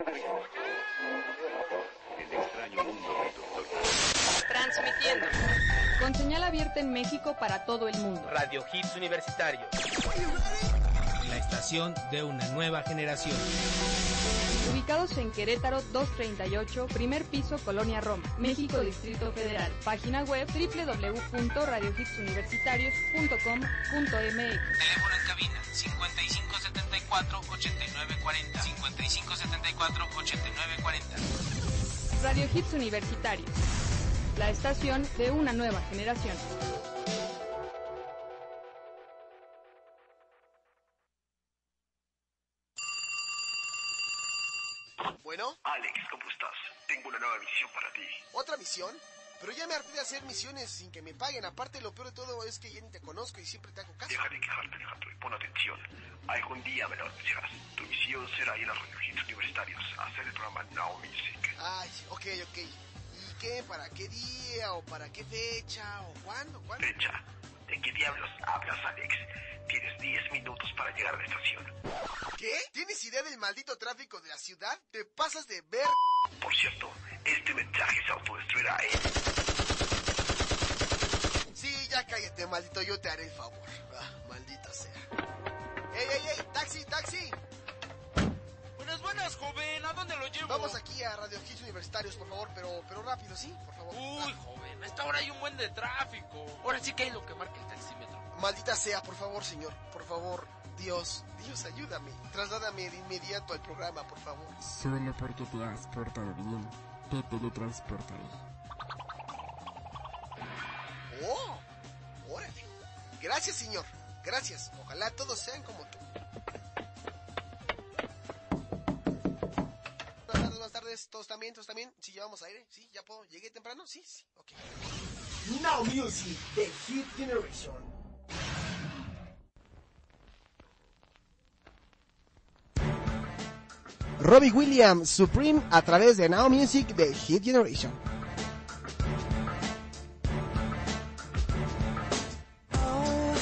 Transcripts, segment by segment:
El extraño mundo del doctor. Transmitiendo. Con señal abierta en México para todo el mundo. Radio Hits Universitarios. La estación de una nueva generación. Ubicados en Querétaro 238, primer piso, Colonia Roma, México, Distrito Federal. Página web www.radiohitsuniversitarios.com.mx. Teléfono en cabina 5574-8940. 5574-8940. Radio Hits Universitarios. La estación de una nueva generación. Bueno, Alex, ¿cómo estás? Tengo una nueva misión para ti. ¿otra misión? Pero ya me harté de hacer misiones sin que me paguen. Aparte, lo peor de todo es que ya ni te conozco y siempre te hago caso. Deja de quejarte, Alejandro, y pon atención. Algún día me lo anunciarás. Tu misión será ir a los refugios universitarios a hacer el programa Now Music. Ay, ok, ok. ¿Y qué? ¿Para qué día? ¿O para qué fecha? ¿O cuándo? ¿Cuándo? Fecha. ¿De qué diablos hablas, Alex? Tienes 10 minutos para llegar a la estación. ¿Qué? ¿Tienes idea del maldito tráfico de la ciudad? ¿Te pasas de ver? Por cierto, este mensaje se autodestruirá, ¿eh? Sí, ya cállate, maldito. Yo te haré el favor. Ah, maldita sea. ¡Ey, ey, ey! ¡Taxi, taxi! Buenas, buenas, joven. ¿A dónde lo llevo? Vamos aquí a Radio Hits Universitarios, por favor, pero, pero rápido, ¿sí? Por favor. Uy, joven, a esta hora hay un buen de tráfico. Ahora sí que hay lo que marca el taxímetro. Maldita sea, por favor, señor. Por favor, Dios, Dios, ayúdame. Trasládame de inmediato al programa, por favor. Solo porque te has portado bien, te teletransportaré. ¡Oh! ¡Órale! Gracias, señor. Gracias. Ojalá todos sean como tú. Buenas tardes, buenas tardes. ¿Todos también? ¿Todos también? ¿Sí llevamos aire? ¿Sí? ¿Ya puedo? ¿Llegué temprano? Sí, sí. Ok. Now Music, The Hit Generation. Robbie Williams, Supreme, a través de Now Music, The Hit Generation. Oh,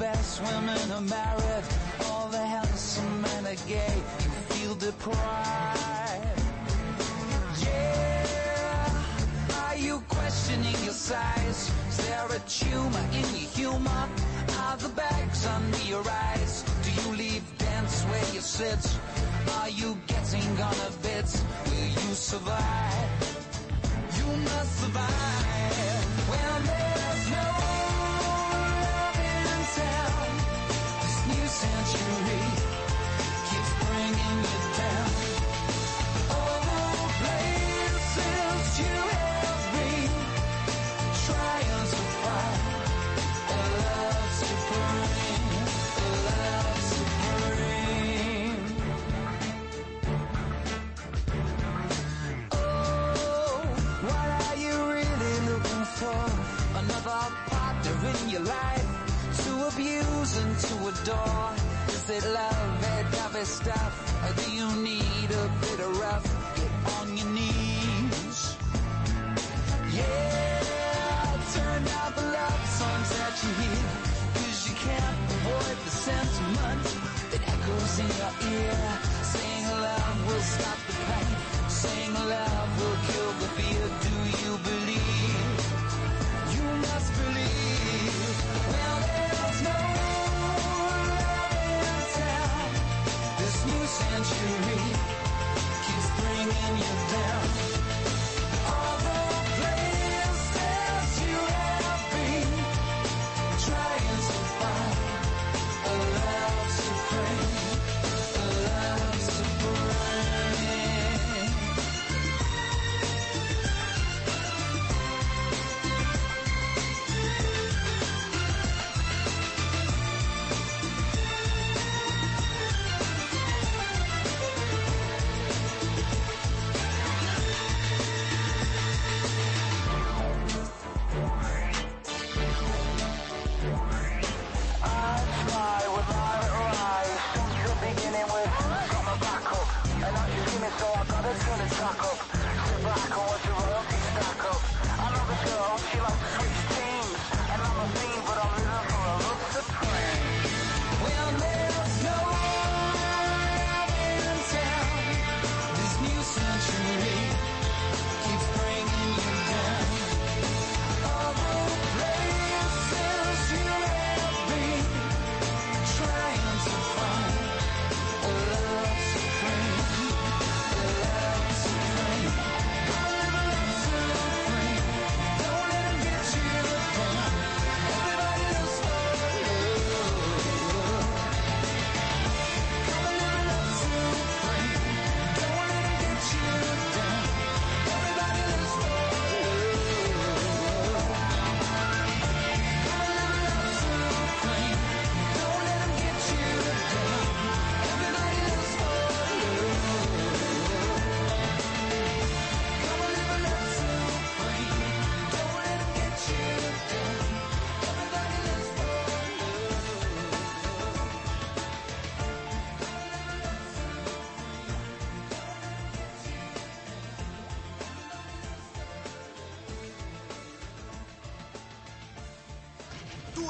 best women are married. All the handsome men are gay. You feel deprived. Where sit? Are you getting on a bit? Will you survive? You must survive. When there's no love in town, this new century keeps bringing you down. door? Is it love? It stuff? Or do you century keeps bringing you down.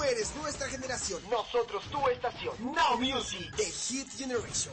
Tú eres nuestra generación. Nosotros tu estación. Now Music. The Hit Generation.